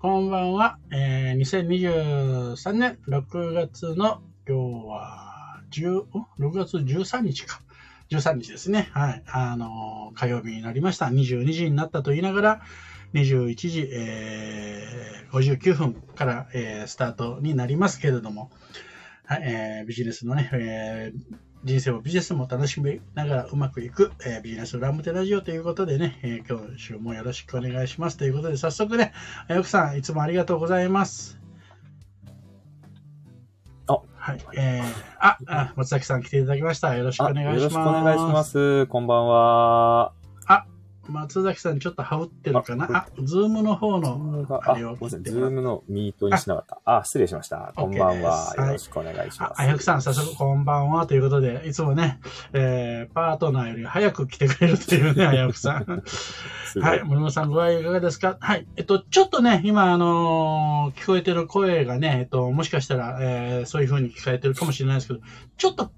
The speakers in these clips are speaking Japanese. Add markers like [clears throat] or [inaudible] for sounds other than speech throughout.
こんばんは。えー、2023年6月の今日は10、6月13日か。13日ですね。はい。あの、火曜日になりました。22時になったと言いながら、21時、えー、59分から、えー、スタートになりますけれども、はい、えー、ビジネスのね、えー、人生をビジネスも楽しみながらうまくいく、えー、ビジネスラムテラジオということでね、えー、今週もよろしくお願いしますということで、早速ね、奥さん、いつもありがとうございます。あ、はい、えー、あ、あ松崎さん来ていただきました。よろしくお願いします。よろしくお願いします。こんばんは。松崎さんちょっと羽織ってるかな？あ、ズームの方のあれを。ズームのミートにしなかった。あ失礼しました。こんばんは。よろしくお願いします。あ、あやくさん、早速こんばんはということで、いつもね、えー、パートナーより早く来てくれるというね、[laughs] あやくさん。はい、森本さん、ご愛いかがですか？はい。えっと、ちょっとね、今、あのー、聞こえてる声がね、えっと、もしかしたら、えー、そういう風に聞かれてるかもしれないですけど、ちょっと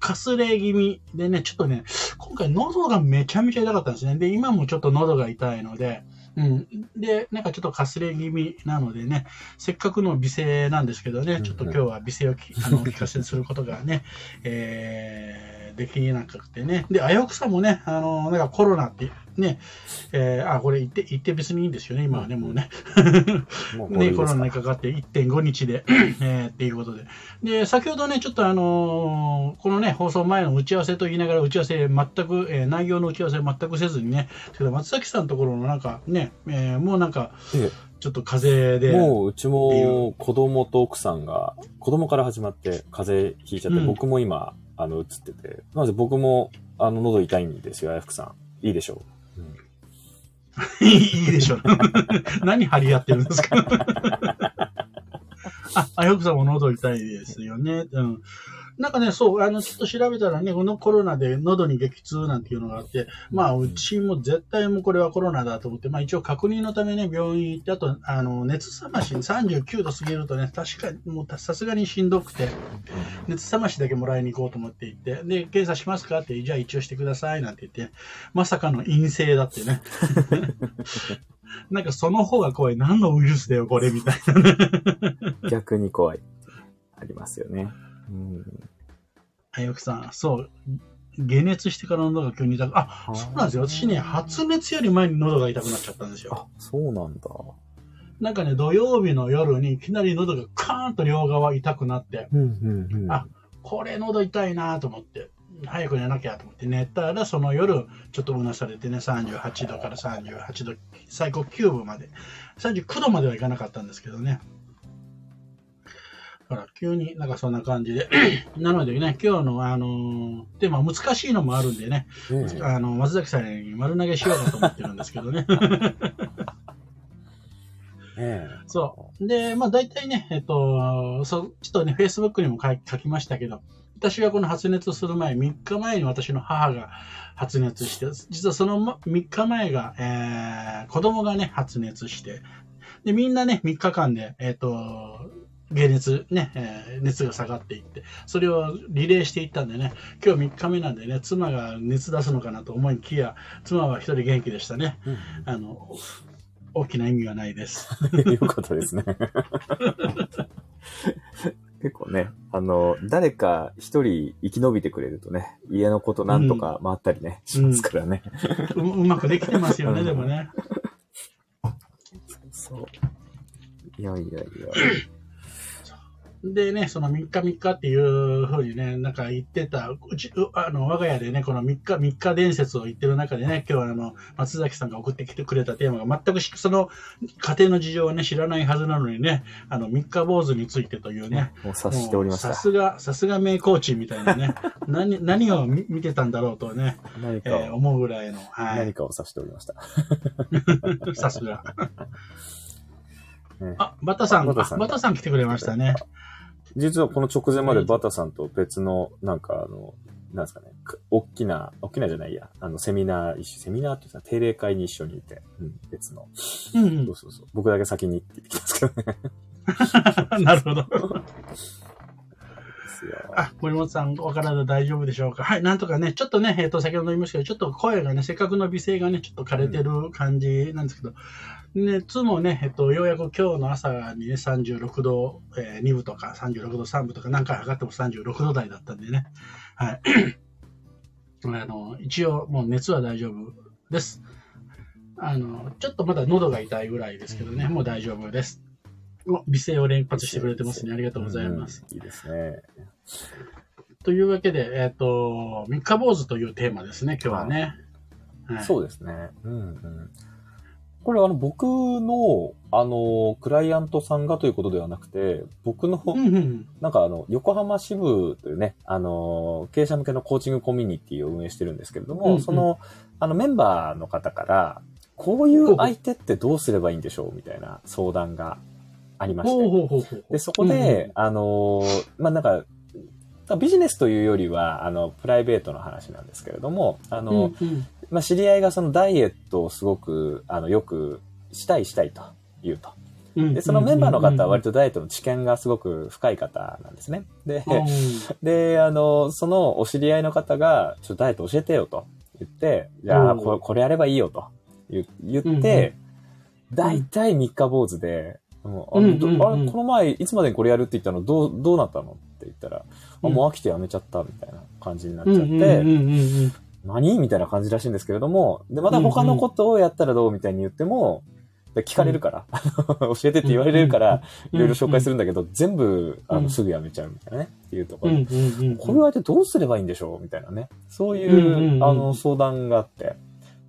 かすれ気味でね、ちょっとね、今回喉がめちゃめちゃ痛かったんですね。で、今もちょっと喉が痛いので、うん。で、なんかちょっとかすれ気味なのでね、せっかくの美声なんですけどね、ちょっと今日は美声をきあの聞かせすることがね、[laughs] えー、できなくてね。で、あやくさんもね、あの、なんかコロナってね、えー、あ、これ言って、言って別にいいんですよね、今はね、もうね。ね、コロナにかかって1.5日で、[laughs] えー、っていうことで。で、先ほどね、ちょっとあのー、このね、放送前の打ち合わせと言いながら打ち合わせ全く、えー、内容の打ち合わせ全くせずにね、けど松崎さんのところのなんかね、えー、もうなんか、ちょっと風邪で。もううちも子供と奥さんが、子供から始まって風邪ひいちゃって、うん、僕も今、あの、映ってて、なので僕も、あの、喉痛いんですよ、あやふくさん。いいでしょう。いいでしょう。[laughs] 何張り合ってるんですか [laughs] あ、あよくさんも喉痛いですよね。うん。なんかね、そう、あの、ちょっと調べたらね、このコロナで喉に激痛なんていうのがあって、まあ、うちも絶対もこれはコロナだと思って、まあ一応確認のためね、病院行って、あと、あの、熱冷まし、39度過ぎるとね、確かに、もうさすがにしんどくて、熱冷ましだけもらいに行こうと思って行って、で、検査しますかって、じゃあ一応してくださいなんて言って、まさかの陰性だってね。[laughs] なんかその方が怖い。何のウイルスだよ、これ、みたいなね。逆に怖い。ありますよね。うん。あよくさん、そう、解熱してから喉が急に痛く、あ、そうなんですよ。私ね、発熱より前に喉が痛くなっちゃったんですよ。あ、そうなんだ。なんかね、土曜日の夜にいきなり喉がカーンと両側痛くなって、うんうんうん、あ、これ喉痛いなと思って、早く寝なきゃと思って寝たら、その夜、ちょっとうなされてね、38度から38度、最高9分まで、39度まではいかなかったんですけどね。から急になんかそんな感じで。[coughs] なのでね、今日のあのー、テーマ難しいのもあるんでね、うん、あの、松崎さんに丸投げしようかと思ってるんですけどね。[laughs] そう。で、まあ大体ね、えっと、そちょっとね、Facebook にも書きましたけど、私はこの発熱する前、3日前に私の母が発熱して、実はその3日前が、えー、子供がね、発熱して、で、みんなね、3日間で、えっ、と、解熱、ね、えー、熱が下がっていって、それをリレーしていったんでね、今日3日目なんでね、妻が熱出すのかなと思いきや、妻は一人元気でしたね。うん、あの、大きな意味はないです。[laughs] よかったですね。結構ね、あの、誰か一人生き延びてくれるとね、家のことなんとか回ったりね、うん、しますからね、うんう。うまくできてますよね、[laughs] でもね。そう。いやいやいや。でね、その3日3日っていうふうにね、なんか言ってた、うち、あの、我が家でね、この3日3日伝説を言ってる中でね、今日はあの、松崎さんが送ってきてくれたテーマが全くその家庭の事情をね、知らないはずなのにね、あの、3日坊主についてというね、もう察しておりました。さすが、さすが名コーチみたいなね、[laughs] 何、何を見てたんだろうとね、何か、えー、思うぐらいの、はい。何かを察しておりました。[laughs] さすが。[laughs] ね、あ、バタさんバタさん来てくれましたね。実はこの直前までバタさんと別の、なんかあの、なんですかね、大きな、大きなじゃないや、あの、セミナー、セミナーってさ、定例会に一緒にいて、うん、別の。うん、うん、そうそうそう。僕だけ先にって言ってきますけどね。[laughs] なるほど。ですよ。あ、森本さん、お体大丈夫でしょうか？はい、なんとかね、ちょっとね、えっ、と、先ほど言いましたけど、ちょっと声がね、せっかくの美声がね、ちょっと枯れてる感じなんですけど、熱もね、えっと、ようやく今日の朝にね、36度、えー、2分とか36度3分とか何回測っても36度台だったんでね、はい。あの、一応もう熱は大丈夫です。あの、ちょっとまだ喉が痛いぐらいですけどね、もう大丈夫です。美声を連発してくれてますね。ありがとうございます。うん、いいですね。というわけで、えっ、ー、と、三日坊主というテーマですね、今日はね。はい、そうですね。うんうん。これあの僕の、あの、クライアントさんがということではなくて、僕の、なんかあの、横浜支部というね、あの、経営者向けのコーチングコミュニティを運営してるんですけれども、うんうん、その、あのメンバーの方から、こういう相手ってどうすればいいんでしょうみたいな相談がありまして。で、そこで、うん、あの、まあ、なんか、ビジネスというよりは、あの、プライベートの話なんですけれども、あの、うんうん、まあ、知り合いがそのダイエットをすごく、あの、よくしたいしたいと言うと。で、そのメンバーの方は割とダイエットの知見がすごく深い方なんですね。で、[laughs] で、あの、そのお知り合いの方が、ちょっとダイエット教えてよと言って、じゃあこれ、これやればいいよと言って、大体三日坊主で、あの、この前、いつまでにこれやるって言ったの、どう、どうなったの？って言ったら、あ、もう飽きてやめちゃった、みたいな感じになっちゃって、何？みたいな感じらしいんですけれども、で、また他のことをやったらどうみたいに言っても、聞かれるから、[laughs] 教えてって言われるから、いろいろ紹介するんだけど、全部、あの、すぐやめちゃうみたいなね、っていうところ。で、これはどうすればいいんでしょうみたいなね。そういう、あの、相談があって、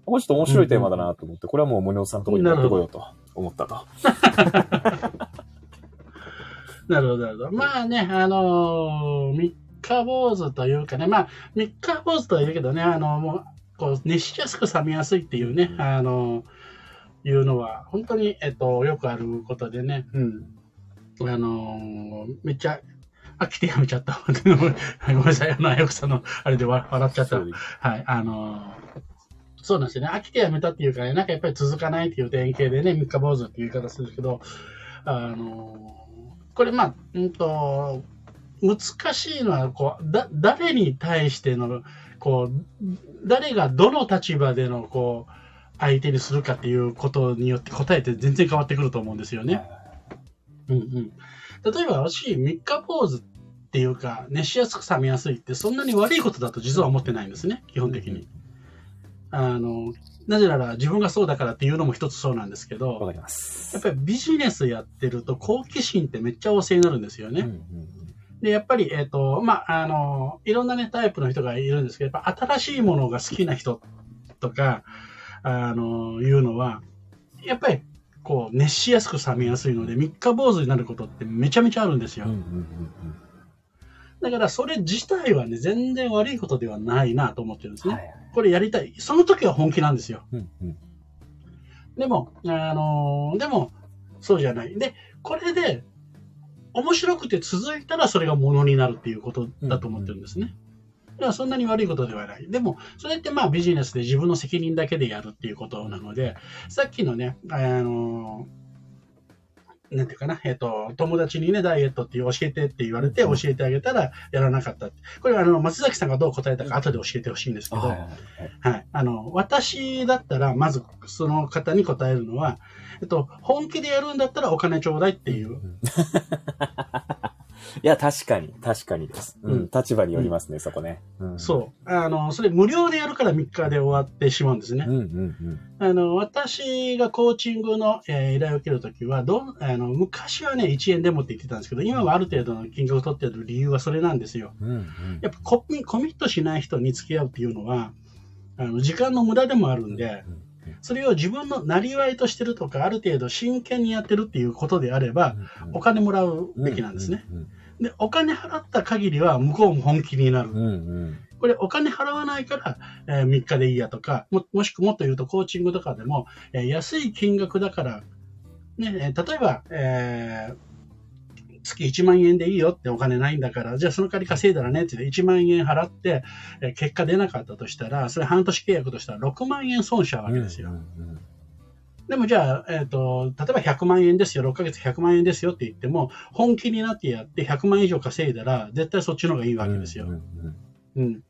これちょっと面白いテーマだなと思って、これはもう森尾さんのところに持ってこようと。思ったと。なるほど、なるほど。まあね、あのー、三日坊主というかね、まあ、三日坊主とは言うけどね、あの、もう、こう、熱しやすく冷めやすいっていうね、あのー、いうのは、本当に、えっと、よくあることでね、うん。あのー、めっちゃ、飽きてやめちゃった。[laughs] ごめんなさい、あの、あやくさんの、あれで笑っちゃった。はい、あのーそうなんですよね。飽きてやめたっていうかね、なんかやっぱり続かないっていう典型でね、三日坊主っていう言い方するけど、あのこれまあ、うんと、難しいのは、こう、だ、誰に対しての、こう、誰がどの立場での、こう、相手にするかっていうことによって答えって全然変わってくると思うんですよね。うんうん。例えば私、三日坊主っていうか、熱しやすく冷めやすいってそんなに悪いことだと実は思ってないんですね、基本的に。あの、なぜなら自分がそうだからっていうのも一つそうなんですけど、わかります。やっぱりビジネスやってると好奇心ってめっちゃ旺盛になるんですよね。うんうんで、やっぱり、えっ、ー、と、まあ、あの、いろんなね、タイプの人がいるんですけど、やっぱ新しいものが好きな人とか、あの、いうのは、やっぱり、こう、熱しやすく冷めやすいので、三日坊主になることってめちゃめちゃあるんですよ。うんうんうんうんだからそれ自体はね、全然悪いことではないなと思ってるんですね。はいはい、これやりたい。その時は本気なんですよ。うんうん、でも、あのー、でも、そうじゃない。で、これで、面白くて続いたらそれがものになるっていうことだと思ってるんですね。だからそんなに悪いことではない。でも、それってまあビジネスで自分の責任だけでやるっていうことなので、さっきのね、あのーなんていうかな、えっ、ー、と、友達にね、ダイエットって教えてって言われて教えてあげたらやらなかった。これあの、松崎さんがどう答えたか後で教えてほしいんですけど、はい、はい、あの、私だったら、まずその方に答えるのは、えっと、本気でやるんだったらお金ちょうだいっていう。いや、確かに、確かにです。うん、立場によりますね、そこね。そう。あの、それ無料でやるから3日で終わってしまうんですね。うんうんうん、あの、私がコーチングの、えー、依頼を受けるときは、どあの、昔はね、1円でもって言ってたんですけど、今はある程度の金額を取ってる理由はそれなんですよ。うんうん、やっぱコミコミットしない人に付き合うっていうのは、あの、時間の無駄でもあるんで、うんそれを自分のなりわいとしてるとか、ある程度真剣にやってるっていうことであれば、お金もらうべきなんですね。で、お金払った限りは向こうも本気になる。これお金払わないから、えー、3日でいいやとか、ももしくもっと言うとコーチングとかでも、えー、安い金額だから、ね、例えば、えー月1万円でいいよってお金ないんだから、じゃあその代わり稼いだらねって1万円払って、え結果出なかったとしたら、それ半年契約としたら6万円損しちゃうわけですよ。でもじゃあ、えっ、ー、と、例えば100万円ですよ、6ヶ月100万円ですよって言っても、本気になってやって100万円以上稼いだら、絶対そっちの方がいいわけですよ。うん、うん、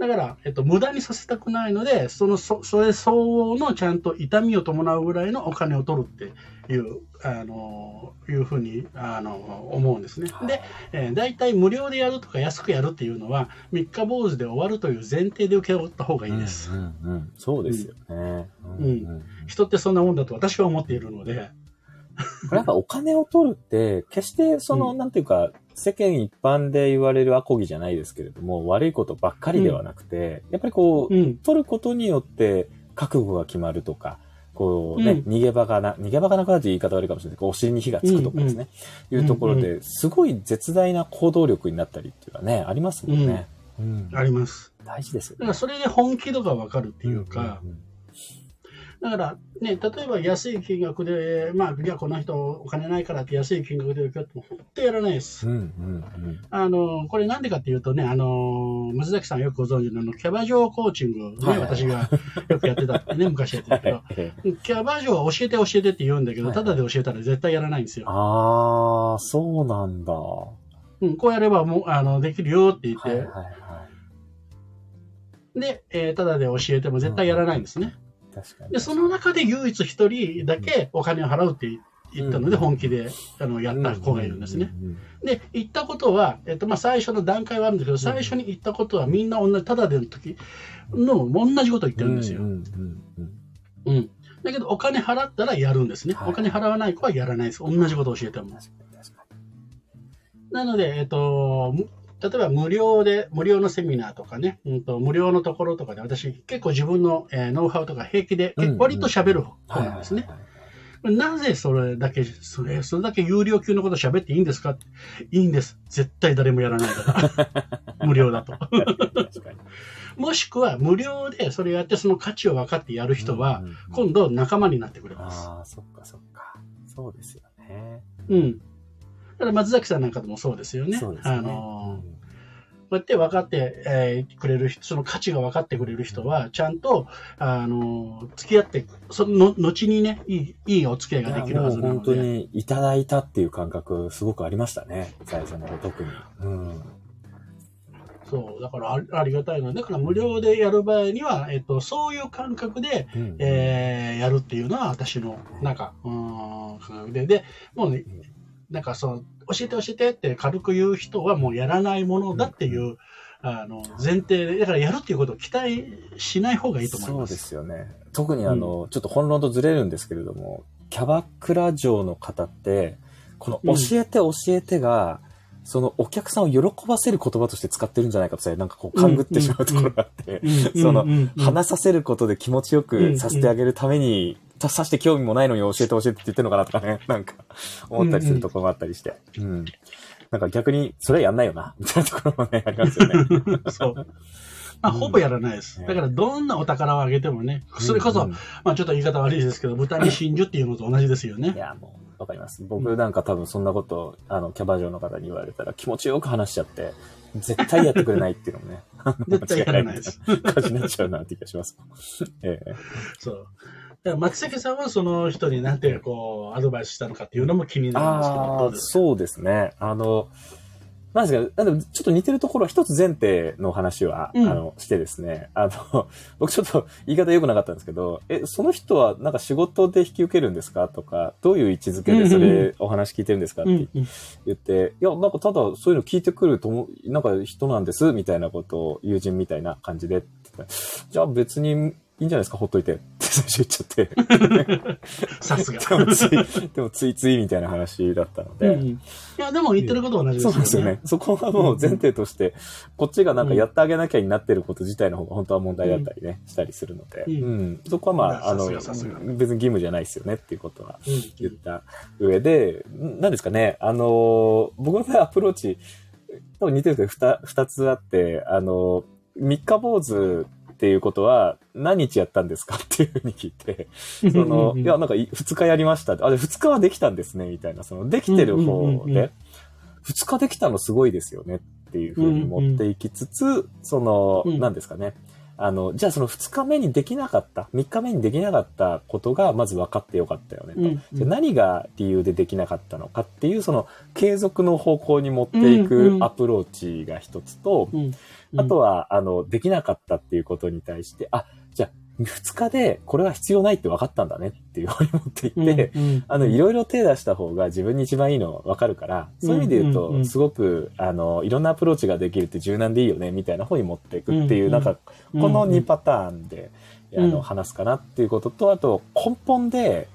だから、えっと、無駄にさせたくないので、その、そそれ相応のちゃんと痛みを伴うぐらいのお金を取るっていう、あの、いうふうに、あの、思うんですね。で、えー、大体無料でやるとか安くやるっていうのは、三日坊主で終わるという前提で受け負った方がいいです。うんうんうん、そうですよね、うん、うん。人ってそんなもんだと私は思っているので。これやっぱお金を取るって、決してその、うん、なんていうか、世間一般で言われるアコギじゃないですけれども、悪いことばっかりではなくて、やっぱりこう、うん、取ることによって覚悟が決まるとか、こうね、うん、逃げ場がな、逃げ場がなくなるという言い方悪いかもしれないけど、お尻に火がつくとかですね、うんうん、いうところで、すごい絶大な行動力になったりっていうかね、ありますもんね。うん、あります。大事ですよね。だからそれで本気度がわかるっていうか、うんうんうんだから、ね、例えば安い金額で、まあ、じゃあこの人お金ないからって安い金額で受けっても本当やらないです。うんうんうん、あの、これなんでかっていうとね、あの、松崎さんよくご存知のあの、キャバ嬢コーチングね、はい、私がよくやってたってね、[laughs] 昔やってたけど、キャバ嬢は教えて教えてって言うんだけど、ただで教えたら絶対やらないんですよ。ああ、そうなんだ。うん、こうやればもう、あの、できるよって言って、はいはいはい、で、えー、ただで教えても絶対やらないんですね。うん確かに。で、その中で唯一一人だけお金を払うって言ったので、本気であのやった子がいるんですね。で、言ったことは、えっと、まあ、最初の段階はあるんですけど、最初に言ったことはみんな同じ、ただでの時の同じこと言ってるんですよ。うん。だけど、お金払ったらやるんですね。お金払わない子はやらないです。同じことを教えても。なので、えっと、例えば無料で、無料のセミナーとかね、うんと、無料のところとかで私結構自分の、えー、ノウハウとか平気で、割と喋る方なんですね。なぜそれだけ、それ、それだけ有料級のこと喋っていいんですか？いいんです。絶対誰もやらないから。[laughs] 無料だと。もしくは無料でそれやってその価値を分かってやる人は、今度仲間になってくれます。ああ、そっかそっか。そうですよね。うん。ただ松崎さんなんかでもそうですよね。そうですね。あの、うんこうやって分かって、えー、くれる人、その価値が分かってくれる人は、ちゃんと、あの、付き合って、その後にね、いい、いいお付き合いができるはずなので。本当にいただいたっていう感覚、すごくありましたね。最初の特に。うん。そう、だからあありがたいので、だから無料でやる場合には、えっと、そういう感覚で、うん、えー、やるっていうのは私の、なんか、うん、感覚で、で、もうね、なんかその、教えて教えてって軽く言う人はもうやらないものだっていう、うん、あの、前提で、だからやるっていうことを期待しない方がいいと思います。そうですよね。特にあの、うん、ちょっと本論とずれるんですけれども、キャバクラ嬢の方って、この教えて教えてが、そのお客さんを喜ばせる言葉として使ってるんじゃないかとさえ、なんかこう勘ぐってしまうところがあって、その、話させることで気持ちよくさせてあげるために、さして興味もないのに教えて教えてって言ってるのかなとかね、[laughs] なんか思ったりするところもあったりして。うん、うん、なんか逆に、それやんないよな、みたいなところもね、ありますよね。[laughs] そう。まあ、ほぼやらないです。だから、どんなお宝をあげてもね、それこそ、まあ、ちょっと言い方悪いですけど、豚に真珠っていうのと同じですよね。い [laughs] や、もう、わかります。僕なんか多分そんなこと、あの、キャバ嬢の方に言われたら気持ちよく話しちゃって、絶対やってくれないっていうのもね。絶対やらないです。感じになっちゃうなって気がします。ええそう。だから松崎さんはその人になんてこう、アドバイスしたのかっていうのも気になるんですけど、そうですね。あの、なんですか、ちょっと似てるところは一つ前提の話は、うん、あの、してですね。あの、[laughs] 僕ちょっと言い方良くなかったんですけど、え、その人はなんか仕事で引き受けるんですか？とか、どういう位置づけでそれお話聞いてるんですか？って言って、いや、なんかただそういうの聞いてくると、なんか人なんです、みたいなことを友人みたいな感じで、じゃあ別にいいんじゃないですか、ほっといて。最初言っちゃって。さすが。でもつい、でもついついみたいな話だったので。うん、いや、でも言ってることは同じですよね。そうですよね。そこはもう前提として、こっちがなんかやってあげなきゃになってること自体の方が本当は問題だったりね、したりするので。うん。そこはまあ、あの、別に義務じゃないですよねっていうことは言った上で、何ですかね、あの、僕のアプローチ、多分似てるけど、二つあって、あの、三日坊主っていうことは、何日やったんですかっていうふうに聞いて、その、いや、なんか2日やりました。あ、で、2日はできたんですね、みたいな、その、できてる方で、2日できたのすごいですよねっっていうふうに持っていきつつ、うんうん、その、何ですかね。あの、じゃあその2日目にできなかった、3日目にできなかったことがまず分かってよかったよねと。うんうん、じゃ何が理由でできなかったのかっていう、その継続の方向に持っていくアプローチが一つと、うんうん、あとは、あの、できなかったっていうことに対して、あ、じゃあ2日でこれは必要ないって分かったんだねっていうふうに持っていって、うんうん、あの、いろいろ手出した方が自分に一番いいの分かるから、そういう意味で言うと、すごく、あの、いろんなアプローチができるって柔軟でいいよね、みたいな方に持っていくっていう、なんか、この2パターンで、あの、話すかなっていうことと、あと、根本で、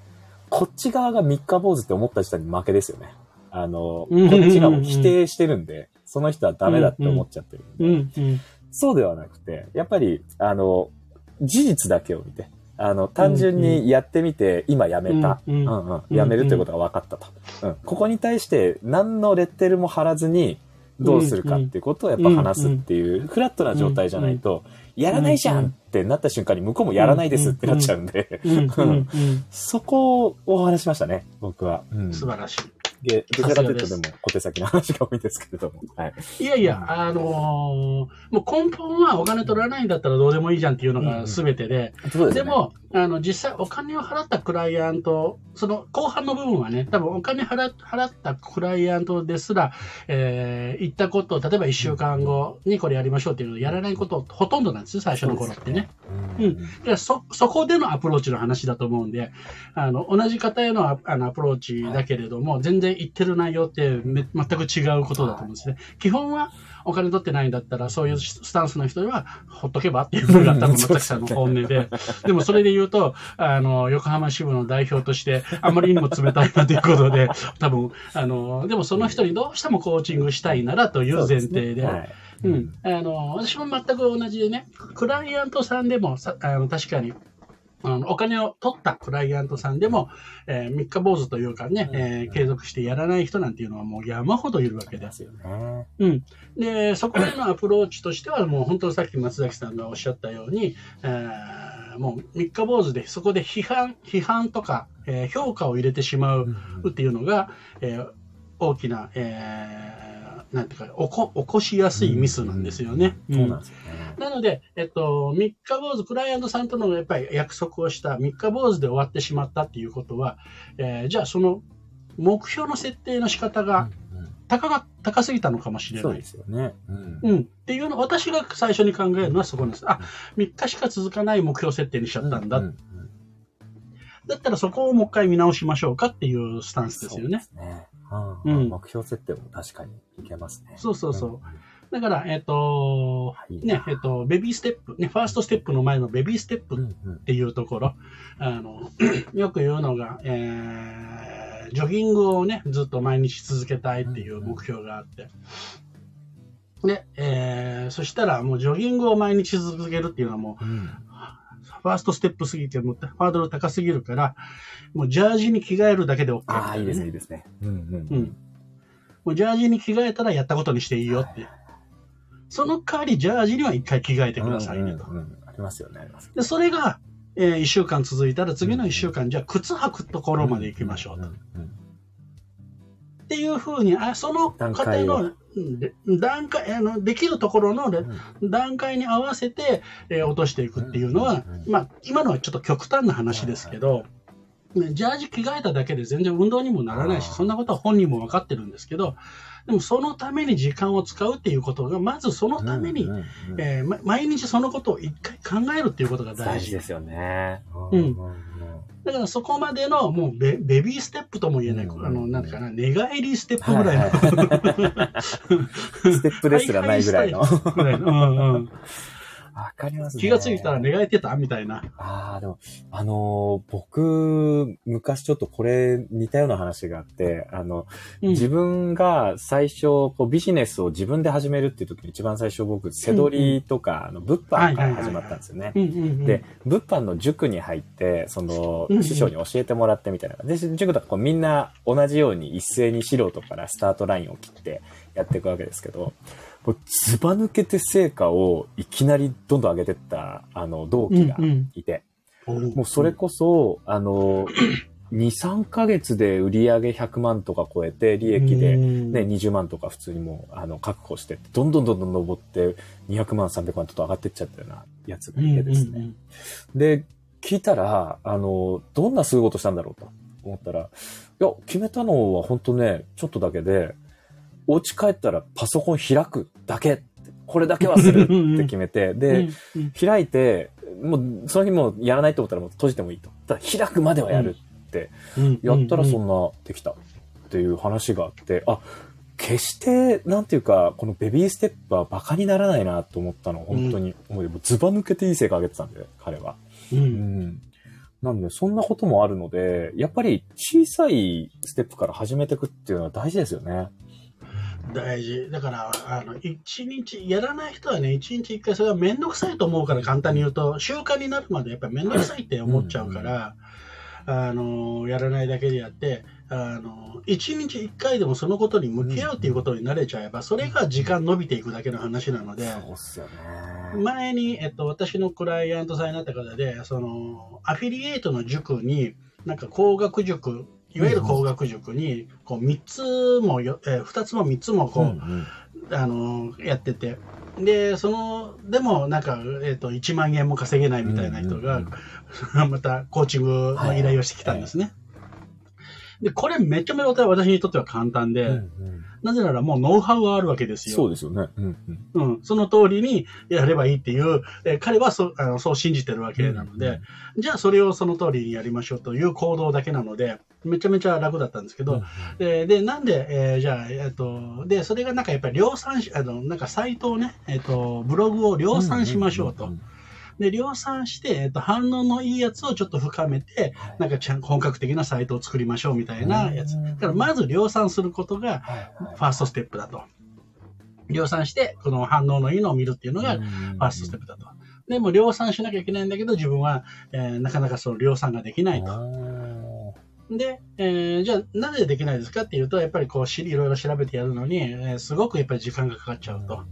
こっち側が三日坊主って思った人に負けですよね。あの、こっちがもう否定してるんで、その人はダメだって思っちゃってるんで、そうではなくて、やっぱり、あの、事実だけを見て、あの、単純にやってみて、今やめた。うんうん。やめるということが分かったと。うん。ここに対して、何のレッテルも貼らずに、どうするかっていうことをやっぱ話すっていう、フラットな状態じゃないと、やらないじゃんってなった瞬間に向こうもやらないですってなっちゃうんで、そこをお話しましたね、僕は。素晴らしい。で、どちらかというとでも小手先の話が多いですけれども。はい。いやいや、あのー、もう根本はお金取らないんだったらどうでもいいじゃんっていうのが全てで、うんうん、ででも、あの、実際お金を払ったクライアント、その後半の部分はね、多分お金払払ったクライアントですら、えー、言ったことを、例えば1週間後にこれやりましょうっていうのをやらないことほとんどなんですよ、最初の頃ってね。うねうん。でそ、そこでのアプローチの話だと思うんで、あの、同じ方へのアあのアプローチだけれども、はい、全然言ってる内容ってめ全く違うことだと思うんですね。基本はお金取ってないんだったら、そういうスタンスの人は、ほっとけばっていうのが多分松崎さんの本音で。[laughs] でもそれで言うと、あの、横浜支部の代表として、あまりにも冷たいなということで、多分、あの、でもその人にどうしてもコーチングしたいならという前提で、うん。あの、私も全く同じでね、クライアントさんでもさ、あの、確かに、あのお金を取ったクライアントさんでも、えー、三日坊主というかね、えー、継続してやらない人なんていうのはもう山ほどいるわけですよね。うん。で、そこへのアプローチとしてはもう本当さっき松崎さんがおっしゃったように、えー、もう三日坊主でそこで批判、批判とか、えー、評価を入れてしまうっていうのが、えー、大きな、えーなんていうか、起こ起こしやすいミスなんですよね。そうなんですよね。なので、えっと、三日坊主、クライアントさんとのやっぱり約束をした三日坊主で終わってしまったっていうことは、えー、じゃあその目標の設定の仕方が高が、高すぎたのかもしれない。そうですよね。うん。うん。っていうの、私が最初に考えるのはそこなんです。あ、3日しか続かない目標設定にしちゃったんだ。うんうんうんだったらそこをもう一回見直しましょうかっていうスタンスですよね。そうですね。うん、目標設定も確かにいけますね。そうそうそう。うん。だから、えっ、ー、と、ね、えっ、ー、と、ベビーステップ、ね、ファーストステップの前のベビーステップっていうところ、うんうん、あの、[clears throat] よく言うのが、えー、ジョギングをね、ずっと毎日続けたいっていう目標があって、で、えー、そしたらもうジョギングを毎日続けるっていうのはもう、うん、ファーストステップすぎて、もうハードル高すぎるから、もうジャージに着替えるだけで OK、ね。ああ、いいですね、いいですね。うんうん、うん。もうジャージに着替えたらやったことにしていいよって。その代わりジャージには一回着替えてくださいねと。うんうんうん、ありますよね、あります。で、それが、えー、一週間続いたら次の一週間、じゃあ靴履くところまで行きましょうと。っていうふうに、あその方の段階、あの、できるところの段階に合わせて、えー、落としていくっていうのは、まあ、今のはちょっと極端な話ですけど、ジャージ着替えただけで全然運動にもならないし、そんなことは本人も分かってるんですけど、でもそのために時間を使うっていうことが、まずそのために、え毎日そのことを一回考えるっていうことが大事。ですよね。うん。だからそこまでのもうベベビーステップとも言えない、うん、あの、なんかな、寝返りステップぐらいの。はいはい、[laughs] ステップですらないぐらいの。ぐらいの。うんうんわかりますね。気がついたら願えてたみたいな。ああ、でも、あのー、僕、昔ちょっとこれ似たような話があって、あの、うん、自分が最初、こうビジネスを自分で始めるっていう時に一番最初僕、背取りとか、うんうん、あの、物販から始まったんですよね。で、物販の塾に入って、その、師匠に教えてもらってみたいな。で、塾とかこうみんな同じように一斉に素人からスタートラインを切ってやっていくわけですけど、もうずば抜けて成果をいきなりどんどん上げてった、あの、同期がいて、うん。う。ん、もうそれこそ、あの、2、3ヶ月で売り上げ100万とか超えて、利益で、ね、20万とか普通にもう、あの、確保して、どんどんどんどん登って、200万、300万と上がってっちゃったようなやつがいてですね。で、聞いたら、あの、どんなすごいことしたんだろうと思ったら、いや、決めたのは本当ね、ちょっとだけで、お家帰ったらパソコン開くだけ。これだけはするって決めて、で、開いて、もう、その日もやらないと思ったらもう閉じてもいいと。ただ開くまではやるって、やったらそんなできたっていう話があって、あ、決して、なんていうか、このベビーステップは馬鹿にならないなと思ったの、本当に。もうずば抜けていい成果上げてたんで、彼は。うん、うんなんで、そんなこともあるので、やっぱり小さいステップから始めていくっていうのは大事ですよね。大事。だから、あの、一日、やらない人はね、一日一回それはめんどくさいと思うから簡単に言うと、習慣になるまでやっぱりめんどくさいって思っちゃうから、あの、やらないだけでやって、あの、一日一回でもそのことに向き合うっていうことに慣れちゃえば、それが時間伸びていくだけの話なので、そうっすよね。前に、えっと、私のクライアントさんになった方で、その、アフィリエイトの塾に、なんか工学塾、いわゆる工学塾に、こう、3つもよ、えー、2つも3つもこう、うんうん、あの、やってて、で、その、でもなんか、えっ、ー、と、1万円も稼げないみたいな人が、[laughs] またコーチングの依頼をしてきたんですね。はいで、これめちゃめちゃ私にとっては簡単で、うんうん、なぜならもうノウハウがあるわけですよ。そうですよね。うん、うん、うん。その通りにやればいいっていう、え彼はそあのそう信じてるわけなので、うんうん、じゃあそれをその通りにやりましょうという行動だけなので、めちゃめちゃ楽だったんですけど、うんうん、で、なんで、えー、じゃあ、えっ、と、で、それがなんかやっぱり量産し、あの、なんかサイトをね、えっ、と、ブログを量産しましょうと。うんうんうんうんで、量産して、えっと、反応のいいやつをちょっと深めて、なんかちゃん本格的なサイトを作りましょうみたいなやつ。だからまず量産することが、ファーストステップだと。量産して、この反応のいいのを見るっていうのが、ファーストステップだと。でも量産しなきゃいけないんだけど、自分は、えー、なかなかその量産ができないと。で、えー、じゃあ、なぜできないですかっていうと、やっぱりこう、いろいろ調べてやるのに、えー、すごくやっぱり時間がかかっちゃうと。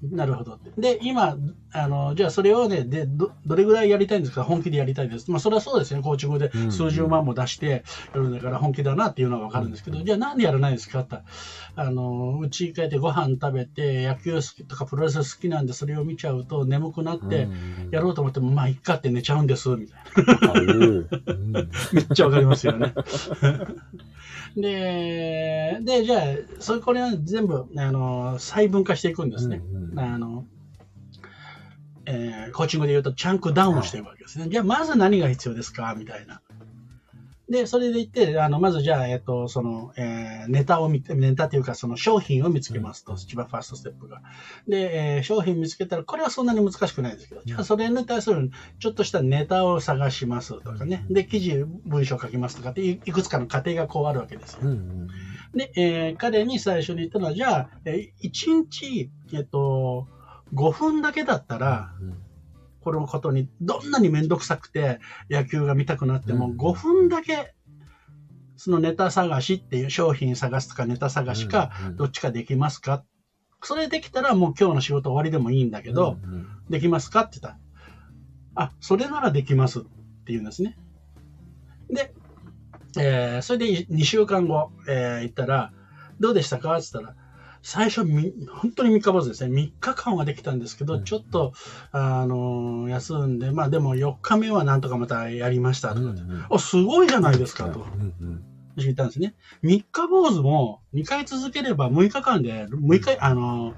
なるほど。で、今、あの、じゃあそれをね、で、ど、どれぐらいやりたいんですか？本気でやりたいです。まあ、それはそうですね。コーチングで数十万も出してやるんだから本気だなっていうのはわかるんですけど、じゃあなんでやらないんですか？って。あの、うち帰ってご飯食べて、野球好きとかプロレス好きなんでそれを見ちゃうと眠くなって、やろうと思っても、まあ、いっかって寝ちゃうんです、みたいな。[laughs] めっちゃわかりますよね。で、で、じゃあ、それ、これは全部、あの、細分化していくんですね。うんうん、あの、えー、コーチングで言うと、チャンクダウンをしていくわけですね。じゃあ、まず何が必要ですか？みたいな。で、それで言って、あの、まずじゃあ、えっと、その、えー、ネタを見て、ネタっていうか、その商品を見つけますと、一番ファーストステップが。で、えー、商品見つけたら、これはそんなに難しくないですけど、じゃあ、それに対する、ちょっとしたネタを探しますとかね。で、記事、文章書きますとかって、いくつかの過程がこうあるわけですよ。で、えー、彼に最初に言ったのは、じゃあ、えー、1日、えっと、5分だけだったら、うんこのことにどんなに面倒くさくて野球が見たくなっても5分だけそのネタ探しっていう商品探すかネタ探しかどっちかできますか？それできたらもう今日の仕事終わりでもいいんだけど、できますか？って言ったら、あ、それならできます。って言うんですね。で、えー、それで2週間後、えー、行ったら、どうでしたか？って言ったら、最初み、本当に三日坊主ですね。3日間はできたんですけど、ちょっと、あの休んで、まあでも4日目はなんとかまたやりましたとか、うすごいじゃないですかと。言ったんですね。三日坊主も2回続ければ6日間で、6日、あの、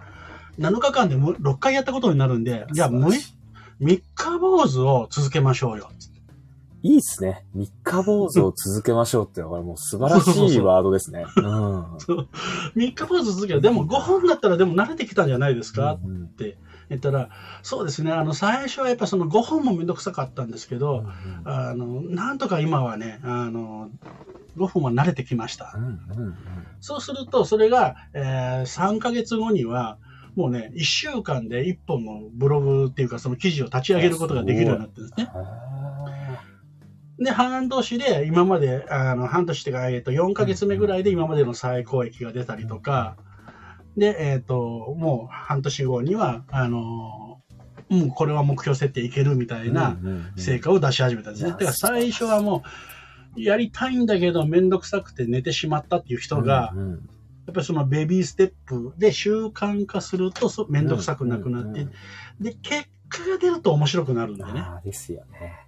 7日間で6回やったことになるんで、じゃあ6、3日坊主を続けましょうよ。いいっすね。三日坊主を続けましょうってのは、もう素晴らしいワードですね。三日坊主続ける。でも5本だったらでも慣れてきたんじゃないですか、うんうん、って言ったら、そうですね。あの、最初はやっぱその5本もめんどくさかったんですけど、うんうん、あの、なんとか今はね、あの、5本は慣れてきました。うんうんうん、そうすると、それが、えー、3ヶ月後には、もうね、1週間で1本のブログっていうか、その記事を立ち上げることができるようになってるんですね。で、半年で、今まで、あの、半年っていうか、えっ、ー、と、4ヶ月目ぐらいで今までの最高益が出たりとか、で、えっ、ー、と、もう半年後には、あの、もうこれは目標設定いけるみたいな成果を出し始めたんですね。だから最初はもやりたいんだけどめんどくさくて寝てしまったっていう人が、うんうん、やっぱりそのベビーステップで習慣化するとそめんどくさくなくなって、うんうんうん、で、結果が出ると面白くなるんだよね。あですよね。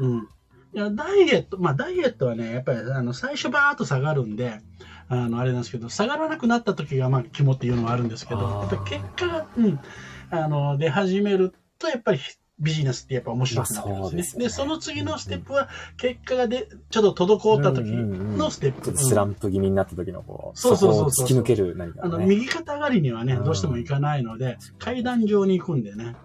うん。いや、ダイエット、まあダイエットはね、やっぱりあの最初バーっと下がるんで、あの、あれなんですけど、下がらなくなった時がまあ肝っていうのはあるんですけど、やっぱ結果が、うん、あの、出始めると、やっぱりビジネスってやっぱ面白くなるんですね。で、ね、その次のステップは、結果がで、ちょっと滞った時のステップ。スランプ気味になった時のこう、そうそうそう。突き抜ける何か、ね、あの、右肩上がりにはね、どうしてもいかないので、階段上に行くんでね。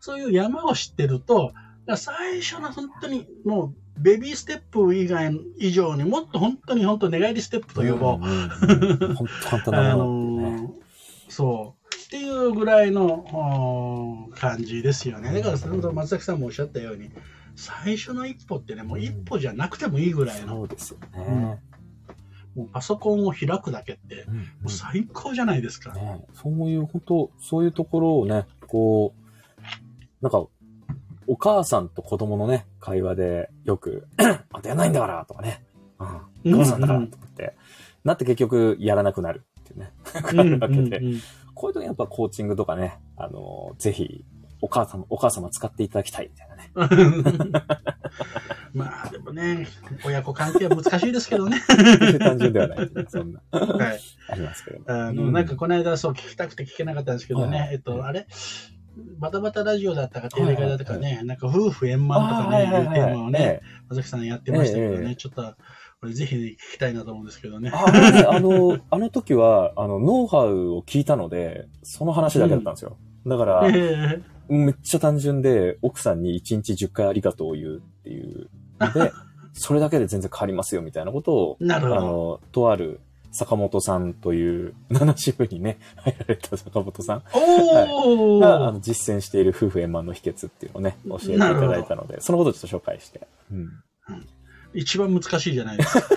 そういう山を知ってると、最初の本当にもう、ベビーステップ以外以上にもっと本当に本当寝返りステップと呼ぼう。本当簡単なもの、ね、そう。っていうぐらいの感じですよね。だから、松崎さんもおっしゃったように、最初の一歩ってね、もう一歩じゃなくてもいいぐらいの。そうですよね。うん、もうパソコンを開くだけって、もう最高じゃないですか。ね、そういう、本当そういうところをね、こう、なんか、お母さんと子供のね、会話でよく、あ [clears throat] んたやらないんだからとかね、うん、お母さんだからとかって、なって結局やらなくなるっていうね、あるわけで、こういう時やっぱコーチングとかね、あの、ぜひ、お母様、お母様使っていただきたいみたいなね。[laughs] まあでもね、親子関係は難しいですけどね。単純ではない、ね、そんな。はい。ありますけど、あの、うん、なんかこの間そう聞きたくて聞けなかったんですけどね、えっと、あれ？バタバタラジオだったか、テレビだったかね、なんか夫婦円満とかね、いうテーマをね、まさきさんやってましたけどね、ちょっと、これぜひ、聞きたいなと思うんですけどね。ああの、[laughs] あの時は、あの、ノウハウを聞いたので、その話だけだったんですよ。うん、だから、えー、めっちゃ単純で、奥さんに1日10回ありがとうを言うっていうで、[laughs] それだけで全然変わりますよみたいなことを、なるほど。あの、とある坂本さんという、七支部にね、[laughs] 入られた坂本さんお、はい、があの実践している夫婦円満の秘訣っていうのをね、教えていただいたので、そのことをちょっと紹介して。うん、うん一番難しいじゃないですか。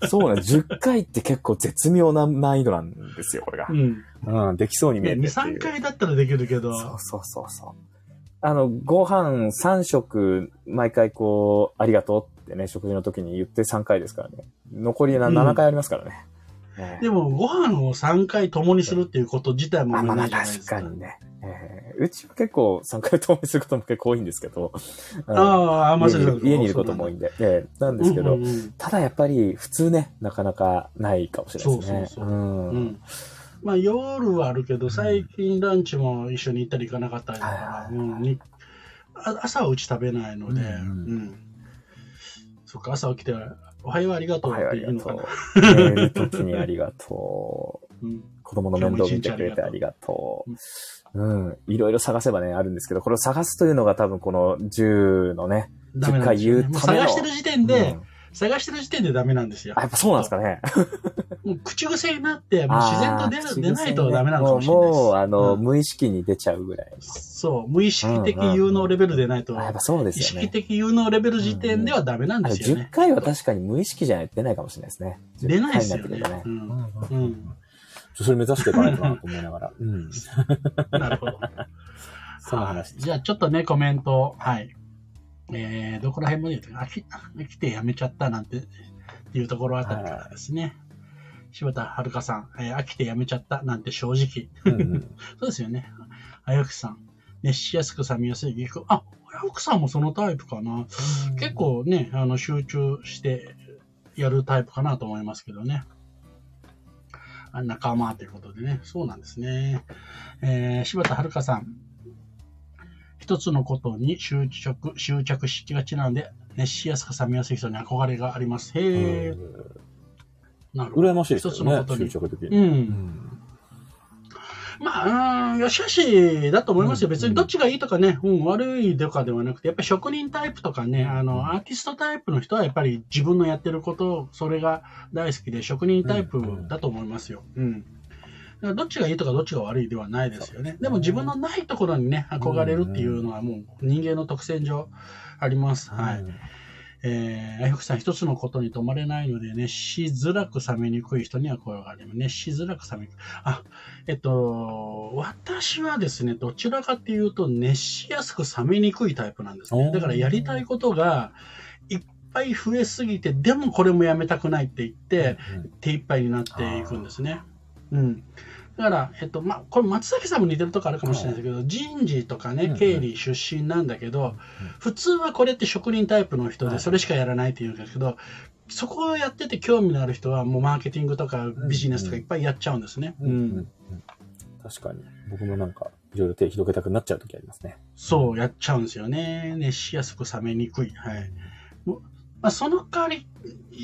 [laughs] そうね、10回って結構絶妙な難易度なんですよ、これが。うん。うん、できそうに見えて。2、3回だったらできるけど。そうそうそうそう。あの、ご飯3食、毎回こう、ありがとうってね、食事の時に言って3回ですからね。残り7回ありますからね。うん、でも、ご飯を3回共にするっていうこと自体もないじゃないですか。まあ、確かにね。えー、うちは結構3回共にすることも結構多いんですけど。ああ、まさに家にいることも多いんで。えー、なんですけど、うんうんうん、ただやっぱり普通ね、なかなかないかもしれないですね。そうそうそう。うん、うん。まあ夜はあるけど、最近ランチも一緒に行ったり行かなかったりとか、うん、朝はうち食べないので、うん、うん、そっか、朝起きて、おはようありがとうって言うのかな。寝るときにありがとう。うん、子供の面倒見てくれてありがとう。うん。いろいろ探せばね、あるんですけど、これを探すというのが多分この10のね、10回言うための。探してる時点で、うん探してる時点でダメなんですよ。やっぱそうなんですかね。[laughs] もう口癖になって、もう自然と出る、出ないとダメなのかもしれないです。もう、あの、うん、無意識に出ちゃうぐらい。そう、無意識的有能レベルでないと、やっぱそうですよね。意識的有能レベル時点ではダメなんですよね。10回は確かに無意識じゃないと出ないかもしれないですね。出ないですよね。ねうん。うん。それ目指していかないとなと思いながら。うん。なるほど。その話じゃあちょっとね、コメント、はい。えー、どこら辺まで言うと、飽き、飽きてやめちゃったなんていうところあたりからですね。柴田遥さん、えー、飽きてやめちゃったなんて正直。うんうん、[laughs] そうですよね。あやくさん、熱しやすく冷めやすいギク。あ、あやくさんもそのタイプかな。結構ね、あの、集中してやるタイプかなと思いますけどね。仲間ということでね。そうなんですね。えー、柴田遥さん、一つのことに執着、執着しがちなので、熱しやすく冷めやすい人に憧れがあります。へえ。なるほど。羨ましいですね。一つのことに。うん。うんまあ、よしよしだと思いますよ。別にどっちがいいとかね、うん、悪いとかではなくて、やっぱり職人タイプとかね、あの、アーティストタイプの人はやっぱり自分のやってること、それが大好きで、職人タイプだと思いますよ。うん。どっちがいいとかどっちが悪いではないですよね。でも自分のないところにね、憧れるっていうのはもう人間の特性上あります。はい。えー、あゆくさん、一つのことに止まれないので、熱しづらく冷めにくい人には声があります。熱しづらく冷めにくい。あ、えっと、私はですね、どちらかっていうと、熱しやすく冷めにくいタイプなんですね。だからやりたいことが、いっぱい増えすぎて、でもこれもやめたくないって言って、手一杯になっていくんですね。うん。だから、えっと、まあ、これ松崎さんも似てるとこあるかもしれないですけど、人事とかね、経理出身なんだけど、普通はこれって職人タイプの人で、それしかやらないっていうんですけど、そこをやってて興味のある人は、もうマーケティングとかビジネスとかいっぱいやっちゃうんですね。うん。確かに。僕もなんか、いろいろ手広げたくなっちゃう時ありますね。そう、やっちゃうんですよね。熱しやすく冷めにくい。はい。まあ、その代わり、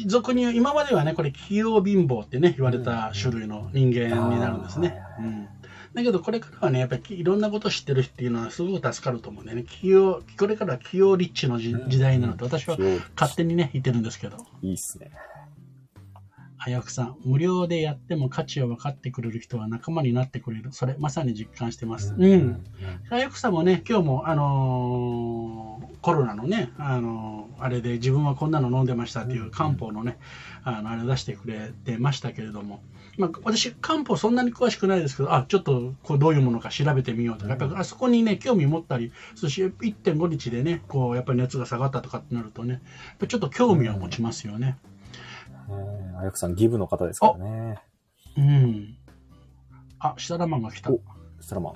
俗に今まではね、これ、器用貧乏ってね、言われた種類の人間になるんですね。うん。だけど、これからはね、やっぱりいろんなこと知ってるっていうのはすごく助かると思うんでね、器用、これからは器用リッチの時代なので、私は勝手にね、言ってるんですけど。いいっすね。あやくさん、無料でやっても価値を分かってくれる人は仲間になってくれる。それ、まさに実感してます。うん。あやくさんもね、今日も、あのー、コロナのね、あのー、あれで自分はこんなの飲んでましたっていう漢方のね、あの、あれ出してくれてましたけれども、まあ、私、漢方そんなに詳しくないですけど、あ、ちょっと、こう、どういうものか調べてみようとか、やっぱあそこにね、興味持ったり、そして1.5日でね、こう、やっぱり熱が下がったとかってなるとね、ちょっと興味を持ちますよね。うんあやくさん、ギブの方ですからね。うん。あ、シタラマンが来た。シタラマン。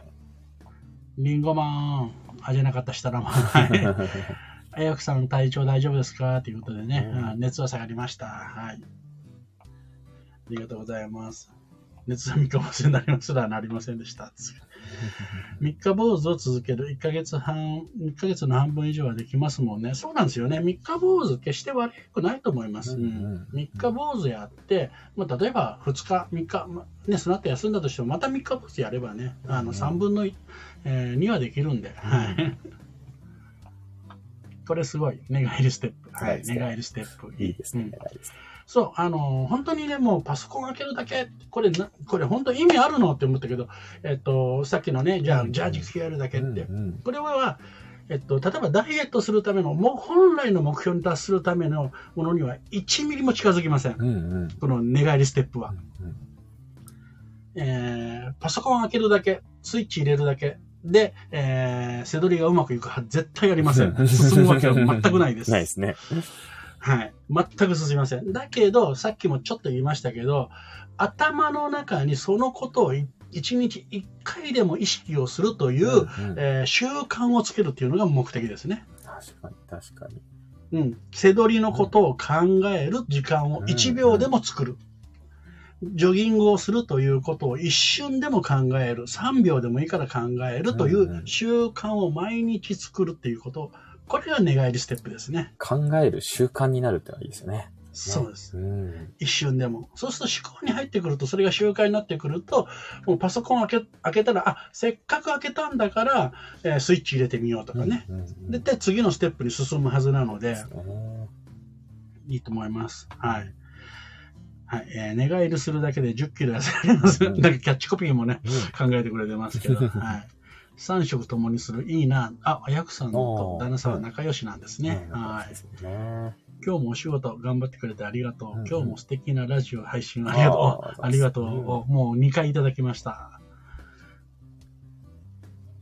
リンゴマン。あ、じゃなかった、シタラマン。[laughs] はい。あやくさん、体調大丈夫ですか？ということでね、うん、熱は下がりました。はい。ありがとうございます。熱は3日もせになりますらなりませんでした。[laughs] 3日坊主を続ける1ヶ月半、1ヶ月の半分以上はできますもんね。そうなんですよね。3日坊主決して悪くないと思います。うん、3日坊主やって、まあ、例えば2日、3日、ね、その後休んだとしても、また3日坊主やればね、あの3分の、えー、2はできるんで。はい。これすごい。寝返りステップ。はい。寝返りステップ。いいですね。寝返りステップ。そう、あの、本当にね、もうパソコン開けるだけ、これ、これ本当意味あるのって思ったけど、えっと、さっきのね、じゃあ、ジャージ着けるだけって、これは、えっと、例えばダイエットするための、もう本来の目標に達するためのものには1ミリも近づきません。うんうん、この寝返りステップは。うんうん、えー、パソコン開けるだけ、スイッチ入れるだけ、で、えー、背取りがうまくいくは絶対ありません。[laughs] 進むわけは全くないです。ないですね。はい。全く進みません。だけど、さっきもちょっと言いましたけど、頭の中にそのことを一日一回でも意識をするという、うんうん、えー、習慣をつけるというのが目的ですね。確かに、確かに。うん。背取りのことを考える時間を1秒でも作る。うんうん、ジョギングをするということを一瞬でも考える。3秒でもいいから考えるという習慣を毎日作るっていうことこれが寝返りステップですね。考える習慣になるってのはいいですよね。そうです、うん。一瞬でも。そうすると思考に入ってくると、それが習慣になってくると、もうパソコン開け開けたら、あ、せっかく開けたんだから、えー、スイッチ入れてみようとかね、うんうんうん、で。で、次のステップに進むはずなので、いいと思います。はい。はい、えー、寝返りするだけで10キロ痩せられます。なんかキャッチコピーもね、うん、考えてくれてますけど、[laughs] はい。三食ともにするいいな。あ、あやくさんと旦那さんは仲良しなんですね。はい。今日もお仕事頑張ってくれてありがとう。今日も素敵なラジオ配信ありがとう。ありがとう。もう2回いただきました。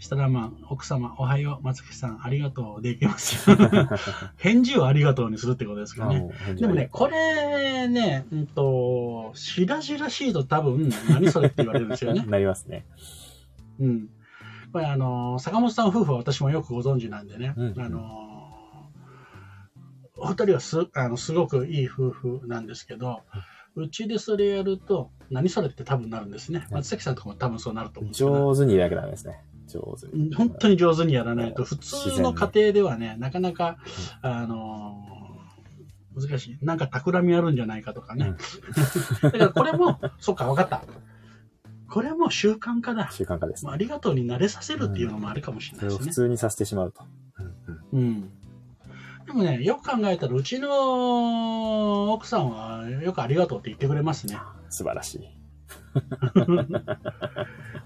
シタラマン、奥様、おはよう、松木さん、ありがとうできます。[laughs] 返事をありがとうにするってことですかね。でもね、これね、うんと、しらじらしいと多分、何それって言われるんですよね。[laughs] なりますね。うん。ぱりあの、坂本さん夫婦は私もよくご存知なんでね、うんうん、あの、お二人はすあのすごくいい夫婦なんですけど、うちでそれやると、何それって多分なるんですね。松崎さんとかも多分そうなると思うんです上手にやらなきゃダメですね。上手に。本当に上手にやらないと、普通の家庭ではね、なかなか、あの難しい。なんか企みあるんじゃないかとかね。[laughs] だからこれも、そっか、わかった。これはもう習慣化だ。習慣化です、ね、ありがとうに慣れさせるっていうのもあるかもしれないですね。それを普通にさせてしまうと。うん、うん、でもね、よく考えたら、うちの奥さんはよくありがとうって言ってくれますね。素晴らしい。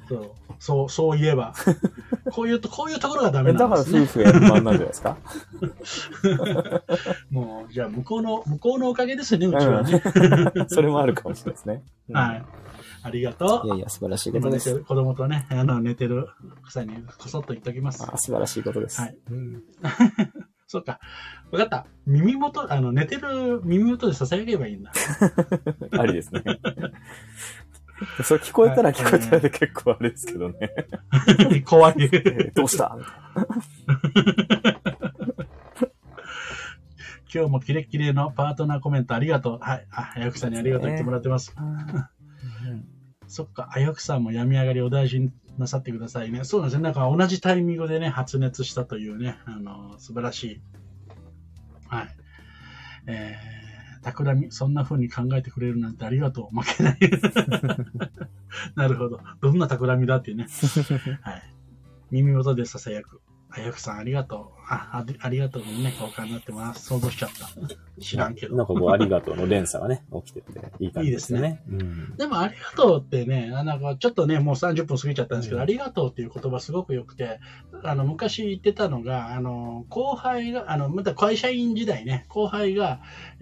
そうそう、そう言えば。[laughs] こういうと、こういうところがダメなんですね。だから夫婦円満なんじゃないですか？[laughs] もう、じゃあ向こうの、向こうのおかげですよね、うちはね。それもあるかもしれないですね。はい。ありがとう。いやいや、素晴らしいことです。子供とね、あの、寝てる草にこそっと言っときます。あ素晴らしいことです。はい。うん、[laughs] そうか。わかった。耳元、あの、寝てる耳元で囁けばいいんだ。ありですね。[laughs] それ聞こえたら聞こえたらで結構あれですけどね。[laughs] 怖い。[laughs] どうした？今日もキレッキレのパートナーコメントありがとう。はい。あ、あやくさんにありがとう言ってもらってます。そっか、あやくさんも病み上がりお大事になさってくださいね。そうなんですね。なんか同じタイミングでね、発熱したというね、あの、素晴らしい。はい。えー、企み、そんな風に考えてくれるなんてありがとう。負けない。[laughs] なるほど。どんな企みだっていうね。[laughs] はい。耳元で囁く。あやくさん、ありがとう。あ、あありがとうね、交換になってます。想像しちゃった。知らんけど。なんかこう、ありがとうの連鎖がね、[laughs] 起きてて、いい感じですね。いいですね。うん、でも、ありがとうってね、なんかちょっとね、もう30分過ぎちゃったんですけど、うん、ありがとうっていう言葉すごく良くて、あの、昔言ってたのが、あの、後輩が、あの、また会社員時代ね、後輩が、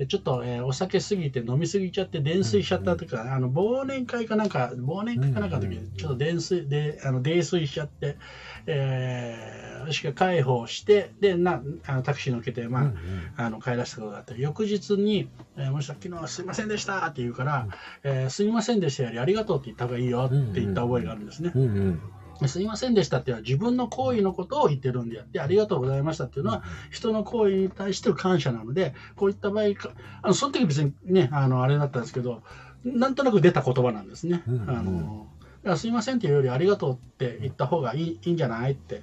ちょっと、えー、お酒すぎて飲みすぎちゃって泥酔しちゃったとか、うん、あの、忘年会かなんか、忘年会かなんかの時に、ちょっと泥酔で、あの、泥酔しちゃって、えー、しか介抱して、で、な、あのタクシー乗っけて、まあ、うんうん、あの、帰らせたことがあって、翌日に、えー、もし昨日すいませんでしたって言うから、うん、えー、すいませんでしたよりありがとうって言った方がいいよって言った覚えがあるんですね。うんうん。すいませんでしたっていうのは自分の行為のことを言ってるんであって、ありがとうございましたっていうのは人の行為に対しての感謝なので、こういった場合あの、その時別にね、あの、あれだったんですけど、なんとなく出た言葉なんですね。うんうん、あのすいませんっていうよりありがとうって言った方がいいいいんじゃないって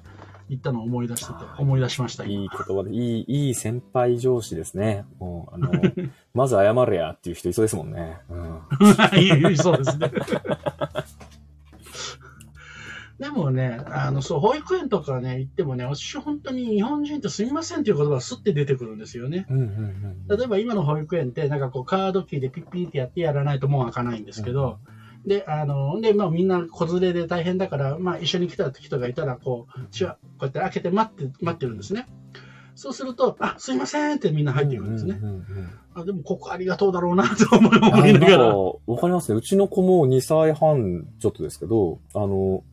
言ったのを思い出してて、思い出しました。いい言葉で、いい、いい先輩上司ですね。もう、あの、[laughs] まず謝れやっていう人いそうですもんね。うん。[laughs] いそうですね。[laughs] でもね、あの、そう、保育園とかね、行ってもね、私本当に日本人ってすみませんっていう言葉がスッて出てくるんですよね。うんうんうん、例えば今の保育園って、なんかこうカードキーでピッピーってやってやらないともう開かないんですけど、うんで、あの、で、まあみんな子連れで大変だから、まあ一緒に来た人がいたら、こう、こうやって開けて待って、待ってるんですね。そうすると、あ、すいませんってみんな入っていくんですね。あでも、ここありがとうだろうな [laughs] と思いながら。わかりますね。うちの子も2歳半ちょっとですけど、あの、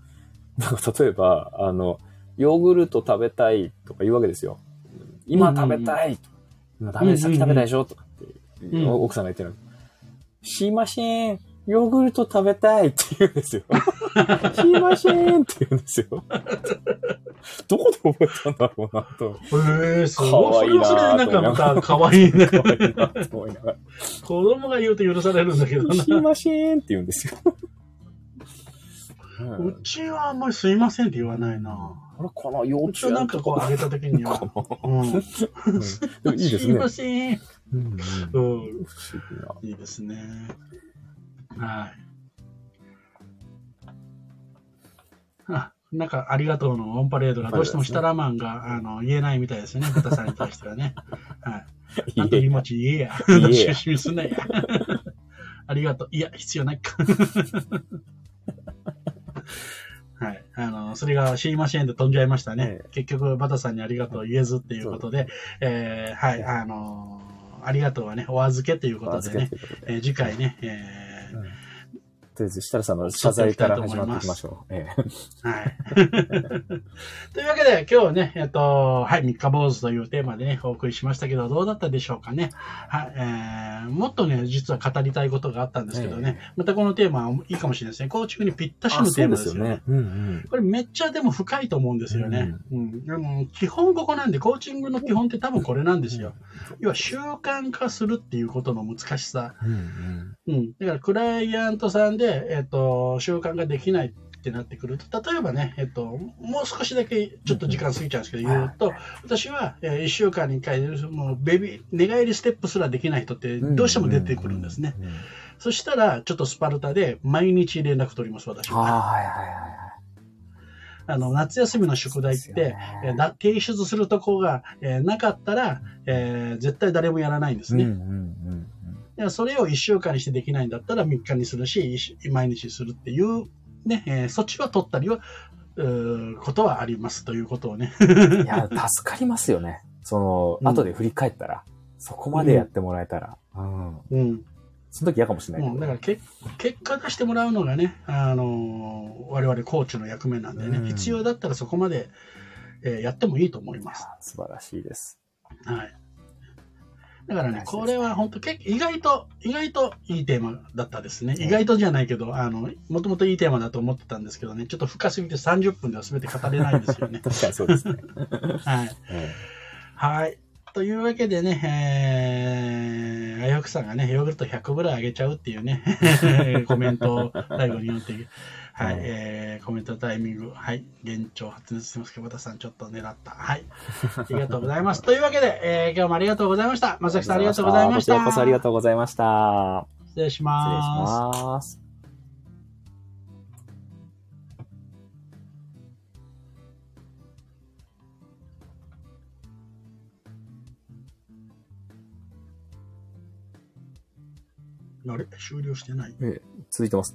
なんか例えば、あの、ヨーグルト食べたいとか言うわけですよ。今食べたいと。今食べ、さっき食べたでしょとかって、奥さんが言ってる。しません。ヨーグルト食べたいって言うんですよ。すいませんって言うんですよ。どこで覚えたんだろうなと。へえー、すごい。それはそれでなんかまた可愛いね。可愛いなと思いながら。子供が言うと許されるんだけどな。すいませんって言うんですよ。うちはあんまりすいませんって言わないな。あれかな幼稚園なんかこうあげた時には。うん。いいですね。すいません。うん。いいですね。はい。あ、なんか、ありがとうのオンパレードがどうしてもシタラマンが、あの言えないみたいですね、ブタさんに対してはね。[laughs] はい。あと気持ち言えや。なや。[laughs] ありがとう。いや、必要ないか。[laughs] はい。あの、それがシーマシーンで飛んじゃいましたね。結局、バタさんにありがとう言えずっていうことで、えー、はい、あのありがとうはね、お預けということでね、えー、次回ね、えーとりあえず、設楽さんの謝罪から始まっていきましょう。ええ、はい。[laughs] というわけで、今日はね、えっと、はい、三日坊主というテーマでね、お送りしましたけど、どうだったでしょうかね。はい、えー、もっとね、実は語りたいことがあったんですけどね、えまたこのテーマはいいかもしれないですね。構築にぴったしのテーマですよね。よねうんうん、これめっちゃでも深いと思うんですよね。うん、うん、基本ここなんで、コーチングの基本って多分これなんですよ。要は習慣化するっていうことの難しさ。うん、うん、だから、クライアントさんで、えっ、と、習慣ができないってなってくると、例えばね、えっと、もう少しだけちょっと時間過ぎちゃうんですけど、言うと、私は、えー、1週間に1回、もうベビー、寝返りステップすらできない人ってどうしても出てくるんですね。そしたら、ちょっとスパルタで毎日連絡取ります、私は。はいはいはい。あの、夏休みの宿題って、えー、提出するとこが、えー、なかったら、えー、絶対誰もやらないんですね。うんうんうんそれを1週間にしてできないんだったら3日にするし、毎日するっていう、ね、えー、そっちは取ったりは、うことはありますということをね。いや、助かりますよね。その、うん、後で振り返ったら、そこまでやってもらえたら。うん。うん。その時嫌かもしれない、ね、うん、だからけ、結果出してもらうのがね、あのー、我々コーチの役目なんでね、うん、必要だったらそこまで、えー、やってもいいと思います。素晴らしいです。はい。だからね、これは本当意外と、意外といいテーマだったですね。意外とじゃないけど、あの、もともといいテーマだと思ってたんですけどね、ちょっと深すぎて30分では全て語れないですよね。[laughs] 確かにそうですね。[laughs] はい。[laughs] はい。というわけでね、えー、あやふくさんがね、ヨーグルト100ぐらいあげちゃうっていうね、[laughs] コメントを最後に読んで、はい、えー、コメントタイミング、はい、現状発熱してますけど、和田さんちょっと狙った。はい。ありがとうございます。というわけで、えー、今日もありがとうございました。まさきさんありがとうございました。こちらこそありがとうございました。失礼します。失礼します。あれ？終了してない？ええ、続いてます